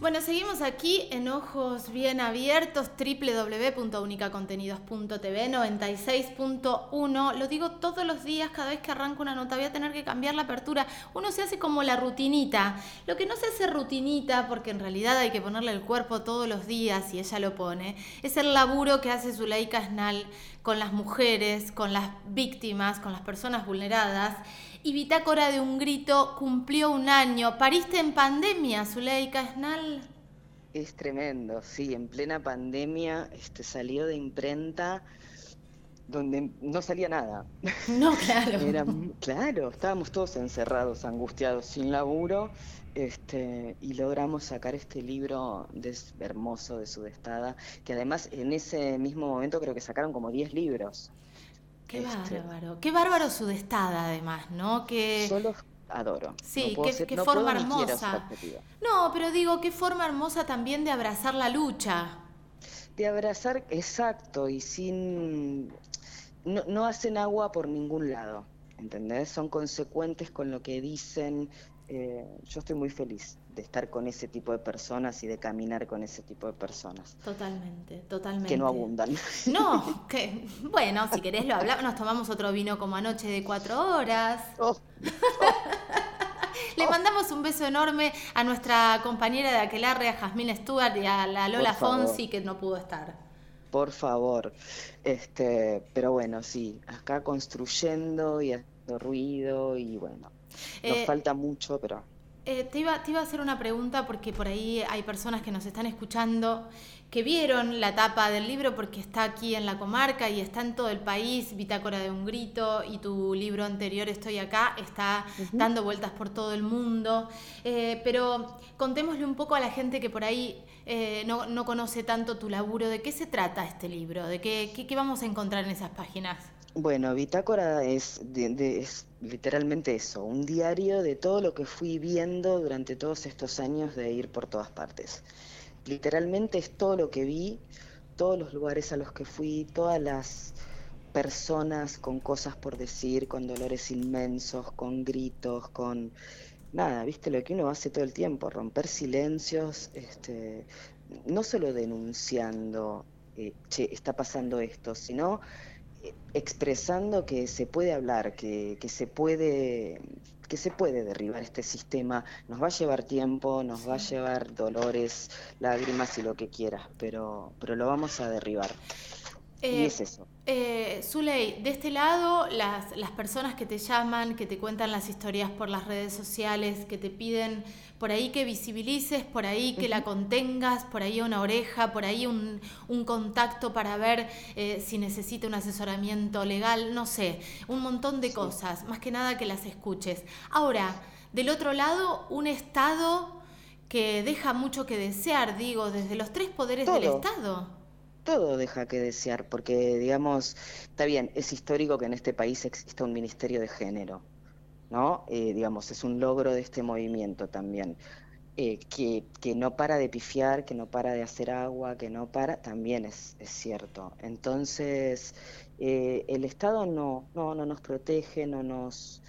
Bueno, seguimos aquí en Ojos Bien Abiertos, www.unicacontenidos.tv 96.1. Lo digo todos los días, cada vez que arranco una nota, voy a tener que cambiar la apertura. Uno se hace como la rutinita. Lo que no se hace rutinita, porque en realidad hay que ponerle el cuerpo todos los días y ella lo pone, es el laburo que hace Zuleika Snal con las mujeres, con las víctimas, con las personas vulneradas y Bitácora de un grito cumplió un año. ¿Pariste en pandemia, Zuleika Esnal? Es tremendo, sí, en plena pandemia este, salió de imprenta donde no salía nada. No, claro. claro, estábamos todos encerrados, angustiados, sin laburo, este, y logramos sacar este libro de, hermoso de Sudestada, que además en ese mismo momento creo que sacaron como 10 libros. Qué este, bárbaro, qué bárbaro su destada además, ¿no? Que... Solo adoro. Sí, qué, forma hermosa. No, pero digo, qué forma hermosa también de abrazar la lucha. De abrazar, exacto, y sin... No, no hacen agua por ningún lado, ¿entendés? Son consecuentes con lo que dicen. Eh, yo estoy muy feliz de estar con ese tipo de personas y de caminar con ese tipo de personas. Totalmente, totalmente. Que no abundan. No, que bueno, si querés lo hablamos, nos tomamos otro vino como anoche de cuatro horas. Oh. Le mandamos un beso enorme a nuestra compañera de Aquelarre, a Jasmine Stewart y a la Lola Fonsi que no pudo estar. Por favor. Este, pero bueno, sí, acá construyendo y haciendo ruido y bueno. Nos eh, falta mucho, pero eh, te, iba, te iba a hacer una pregunta porque por ahí hay personas que nos están escuchando que vieron la tapa del libro porque está aquí en la comarca y está en todo el país, Bitácora de un grito, y tu libro anterior, Estoy acá, está dando vueltas por todo el mundo. Eh, pero contémosle un poco a la gente que por ahí eh, no, conoce tanto tu laburo, ¿de qué se trata este libro? ¿De qué, qué, vamos a encontrar en esas páginas? Bueno, Bitácora es, es literalmente eso, un diario de todo lo que fui viendo durante todos estos años de ir por todas partes. Literalmente es todo lo que vi, todos los lugares a los que fui, todas las personas con cosas por decir, con dolores inmensos, con gritos, con nada, viste lo que uno hace todo el tiempo, romper silencios, este, no solo denunciando, eh, che, está pasando esto, sino expresando que se puede hablar, que, se puede que se puede derribar este sistema. Nos va a llevar tiempo, nos va a llevar dolores, lágrimas y lo que quieras, pero, pero lo vamos a derribar. y eh, es eso. Eh, Zuley, de este lado, las, las personas que te llaman, que te cuentan las historias por las redes sociales, que te piden por ahí que visibilices, por ahí que la contengas, por ahí una oreja, por ahí un, contacto para ver eh, si necesita un asesoramiento legal, no sé, un montón de cosas, más que nada que las escuches. Ahora, del otro lado, un Estado que deja mucho que desear, digo, desde los tres poderes del Estado todo deja que desear, porque digamos, está bien, es histórico que en este país exista un ministerio de género, ¿no? Eh, digamos, es un logro de este movimiento también. Eh, que, que, no para de pifiar, que no para de hacer agua, que no para, también es, es cierto. Entonces, eh, el Estado no, no, no nos protege, no nos,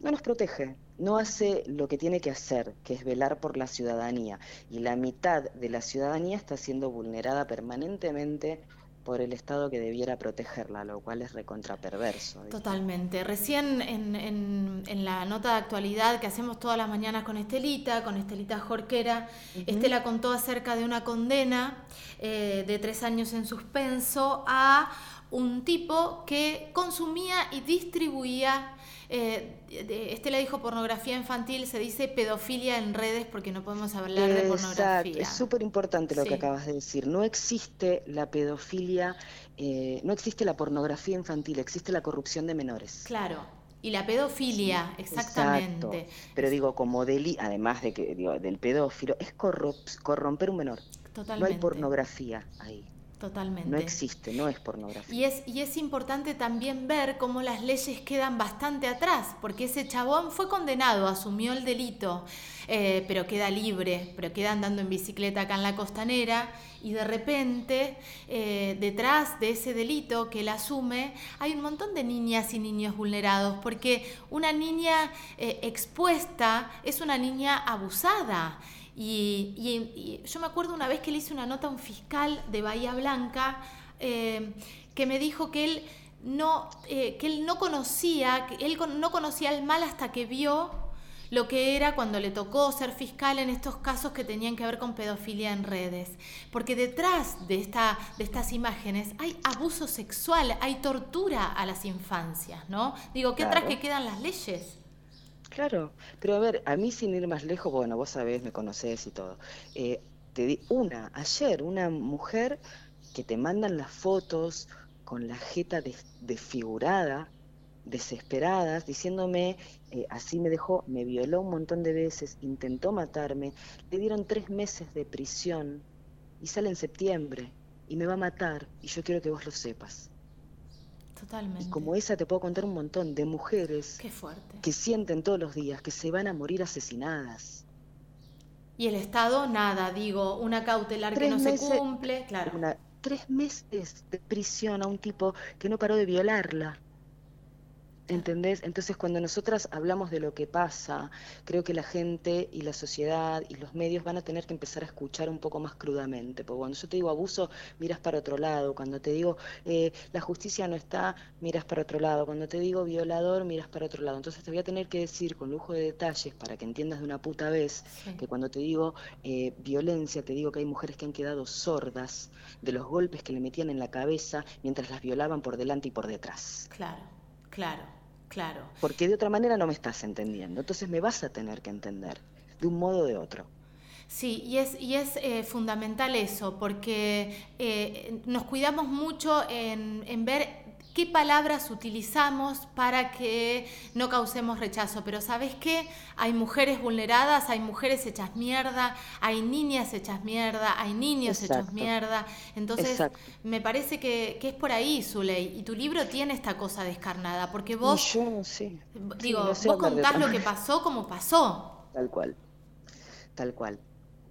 no nos protege, no hace lo que tiene que hacer, que es velar por la ciudadanía. Y la mitad de la ciudadanía está siendo vulnerada permanentemente por el Estado que debiera protegerla, lo cual es recontraperverso. Totalmente. Recién en, la nota de actualidad que hacemos todas las mañanas con Estelita, con Estelita Jorquera, Estela contó acerca de una condena eh, de tres años en suspenso a un tipo que consumía y distribuía eh, Estela dijo pornografía infantil, se dice pedofilia en redes porque no podemos hablar de pornografía. Es súper importante lo que acabas de decir. No existe la pedofilia, eh, no existe la pornografía infantil, existe la corrupción de menores. Claro. Y la pedofilia, exactamente. Pero digo, como deli, además de que digo, del pedófilo, es corromper un menor. Totalmente. No hay pornografía ahí. Totalmente. No existe, no es pornografía. Y es, y es importante también ver cómo las leyes quedan bastante atrás, porque ese chabón fue condenado, asumió el delito, eh, pero queda libre, pero queda andando en bicicleta acá en la costanera, y de repente, eh, detrás de ese delito que él asume, hay un montón de niñas y niños vulnerados, porque una niña eh, expuesta es una niña abusada. Y, yo me acuerdo una vez que le hice una nota a un fiscal de Bahía Blanca eh, que me dijo que él no, eh, que él no conocía, que él no conocía el mal hasta que vio lo que era cuando le tocó ser fiscal en estos casos que tenían que ver con pedofilia en redes. Porque detrás de, esta, de estas imágenes hay abuso sexual, hay tortura a las infancias, ¿no? Digo, ¿qué atrás que quedan las leyes? Claro, pero a ver, a mí sin ir más lejos, bueno, vos sabés, me conocés y todo. Eh, te di una, ayer, una mujer que te mandan las fotos con la jeta desfigurada, desesperadas, diciéndome, eh, así me dejó, me violó un montón de veces, intentó matarme, le dieron tres meses de prisión y sale en septiembre y me va a matar y yo quiero que vos lo sepas. Totalmente. Y como esa te puedo contar un montón de mujeres que sienten todos los días que se van a morir asesinadas. Y el Estado, nada, digo, una cautelar que no se cumple, claro. tres meses de prisión a un tipo que no paró de violarla. ¿Entendés? Entonces cuando nosotras hablamos de lo que pasa, creo que la gente y la sociedad y los medios van a tener que empezar a escuchar un poco más crudamente. Porque cuando yo te digo abuso, miras para otro lado. Cuando te digo eh, la justicia no está, miras para otro lado. Cuando te digo violador, miras para otro lado. Entonces te voy a tener que decir con lujo de detalles para que entiendas de una puta vez que cuando te digo eh, violencia, te digo que hay mujeres que han quedado sordas de los golpes que le metían en la cabeza mientras las violaban por delante y por detrás. Claro, claro. Claro. Porque de otra manera no me estás entendiendo. Entonces me vas a tener que entender, de un modo o de otro. Sí, y es, y es eh, fundamental eso, porque eh, nos cuidamos mucho en, en ver qué palabras utilizamos para que no causemos rechazo. Pero ¿sabes qué? Hay mujeres vulneradas, hay mujeres hechas mierda, hay niñas hechas mierda, hay niños hechos mierda. Entonces, me parece que, es por ahí, Zuley. Y tu libro tiene esta cosa descarnada, porque vos... yo, sí. Digo, vos contás lo que pasó como pasó. Tal cual, tal cual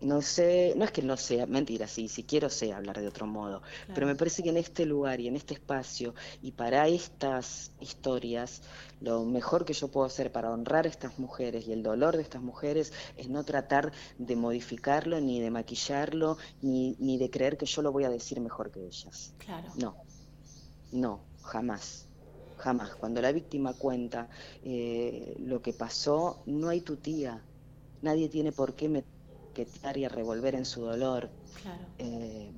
no sé, no es que no sea, mentira, sí, si quiero sé hablar de otro modo, pero me parece que en este lugar y en este espacio y para estas historias, lo mejor que yo puedo hacer para honrar a estas mujeres y el dolor de estas mujeres es no tratar de modificarlo, ni de maquillarlo, ni, ni de creer que yo lo voy a decir mejor que ellas. Claro. No, no, jamás. Jamás. Cuando la víctima cuenta eh, lo que pasó, no hay tu tía. Nadie tiene por qué meter y a revolver en su dolor. Eh,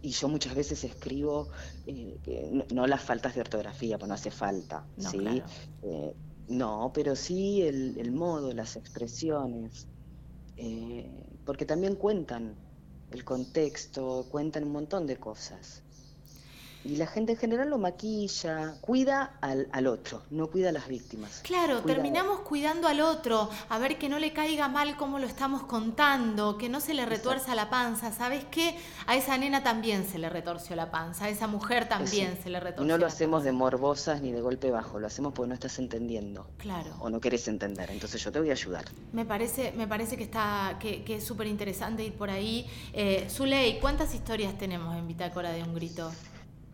y yo muchas veces escribo eh, no, las faltas de ortografía, pues no hace falta, no, ¿sí? Eh, no, pero sí el, el modo, las expresiones, porque también cuentan el contexto, cuentan un montón de cosas. Y la gente en general lo maquilla, cuida al, al otro, no cuida a las víctimas. Claro, terminamos cuidando al otro, a ver que no le caiga mal como lo estamos contando, que no se le retuerza la panza. ¿Sabes qué? A esa nena también se le retorció la panza, a esa mujer también se le retorció. No lo hacemos de morbosas ni de golpe bajo, lo hacemos porque no estás entendiendo. Claro. O no querés entender, entonces yo te voy a ayudar. Me parece, me parece que está, que, es súper interesante ir por ahí. Eh, Zuley, ¿cuántas historias tenemos en Bitácora de un grito?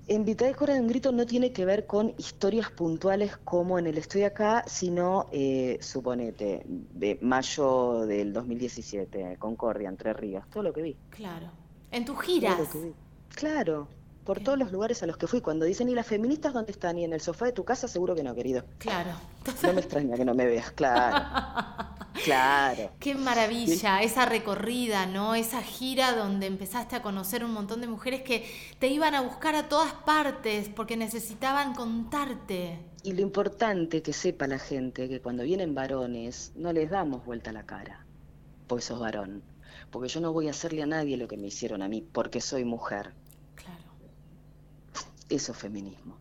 En Bitácora de un grito no tiene que ver con historias puntuales como en el Estoy acá, sino, eh, suponete, de mayo del 2017, Concordia, Entre Ríos, todo lo que vi. Claro. En tus giras. Claro, por todos los lugares a los que fui. Cuando dicen, ¿y las feministas dónde están? ¿Y en el sofá de tu casa? Seguro que no, querido. Claro. No me extraña que no me veas, claro. claro. Qué maravilla, esa recorrida, ¿no? Esa gira donde empezaste a conocer un montón de mujeres que te iban a buscar a todas partes porque necesitaban contarte. Y lo importante que sepa la gente que cuando vienen varones no les damos vuelta la cara, pues sos varón. Porque yo no voy a hacerle a nadie lo que me hicieron a mí porque soy mujer. Claro. Eso es feminismo.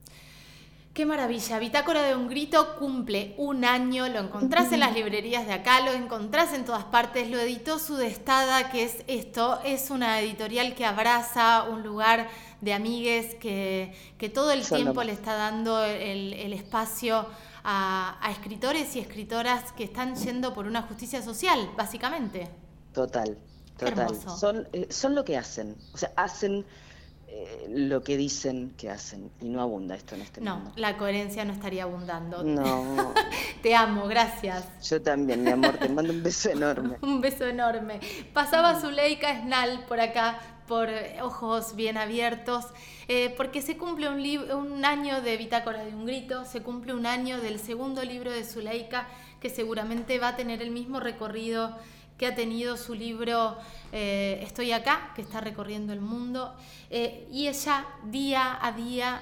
Qué maravilla, Bitácora de un Grito cumple un año, lo encontrás en las librerías de acá, lo encontrás en todas partes, lo editó Sudestada, que es esto, es una editorial que abraza un lugar de amigues que, que todo el tiempo le está dando el, espacio a, escritores y escritoras que están yendo por una justicia social, básicamente. Total, total. Son, eh, son lo que hacen, o sea, hacen eh, lo que dicen que hacen y no abunda esto en este mundo. No, la coherencia no estaría abundando. No. te amo, gracias. Yo también, mi amor, te mando un beso enorme. un beso enorme. Pasaba Zuleika Esnal por acá, por ojos bien abiertos, eh, porque se cumple un, un año de Bitácora de un Grito, se cumple un año del segundo libro de Zuleika, que seguramente va a tener el mismo recorrido que ha tenido su libro eh, Estoy acá, que está recorriendo el mundo, eh, y ella día a día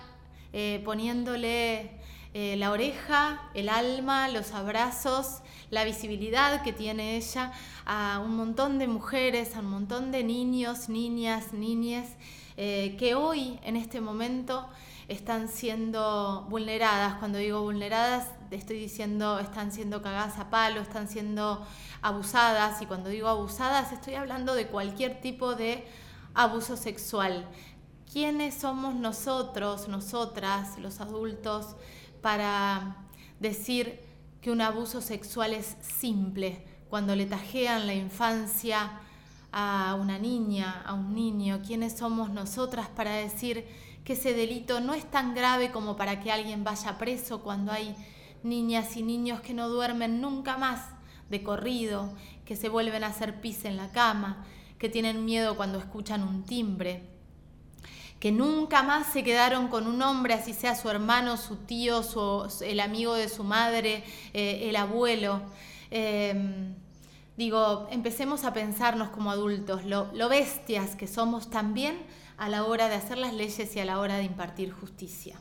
eh, poniéndole la oreja, el alma, los abrazos, la visibilidad que tiene ella a un montón de mujeres, a un montón de niños, niñas, niñas, que hoy, en este momento, están siendo vulneradas. Cuando digo vulneradas, estoy diciendo están siendo cagadas a palo, están siendo abusadas. Y cuando digo abusadas, estoy hablando de cualquier tipo de abuso sexual. ¿Quiénes somos nosotros, nosotras, los adultos, para decir que un abuso sexual es simple? Cuando le tajean la infancia a una niña, a un niño, ¿quiénes somos nosotras para decir que ese delito no es tan grave como para que alguien vaya preso cuando hay niñas y niños que no duermen nunca más de corrido, que se vuelven a hacer pis en la cama, que tienen miedo cuando escuchan un timbre, que nunca más se quedaron con un hombre, así sea su hermano, su tío, el amigo de su madre, eh, el abuelo. Em, digo, empecemos a pensarnos como adultos, lo bestias que somos también a la hora de hacer las leyes y a la hora de impartir justicia.